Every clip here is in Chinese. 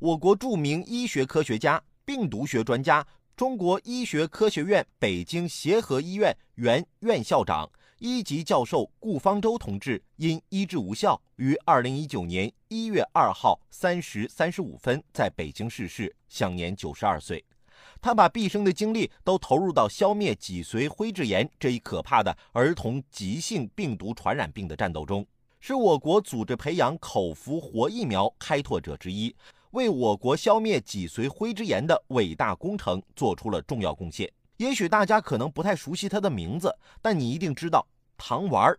我国著名医学科学家、病毒学专家、中国医学科学院北京协和医院原院校长、一级教授顾方舟同志因医治无效，于二零一九年一月二号三时三十五分在北京逝世，享年九十二岁。他把毕生的精力都投入到消灭脊髓灰质炎这一可怕的儿童急性病毒传染病的战斗中，是我国组织培养口服活疫苗开拓者之一，为我国消灭脊髓灰质炎的伟大工程做出了重要贡献。也许大家可能不太熟悉他的名字，但你一定知道糖丸儿。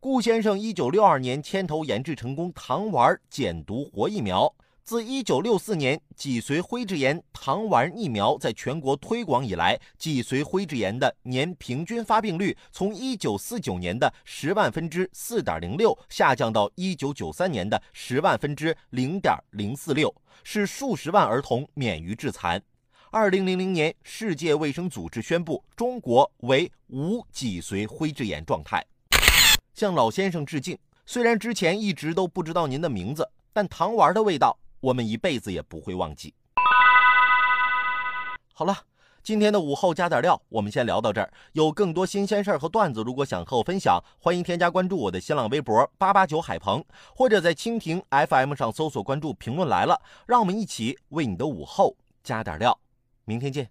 顾先生一九六二年牵头研制成功糖丸儿减毒活疫苗。自1964年脊髓灰质炎糖丸疫苗在全国推广以来，脊髓灰质炎的年平均发病率从1949年的十万分之4.06下降到1993年的十万分之0.046，使数十万儿童免于致残。2000年，世界卫生组织宣布中国为无脊髓灰质炎状态。向老先生致敬。虽然之前一直都不知道您的名字，但糖丸的味道。我们一辈子也不会忘记。好了，今天的午后加点料，我们先聊到这儿。有更多新鲜事儿和段子，如果想和我分享，欢迎添加关注我的新浪微博八八九海鹏，或者在蜻蜓 FM 上搜索关注“评论来了”，让我们一起为你的午后加点料。明天见。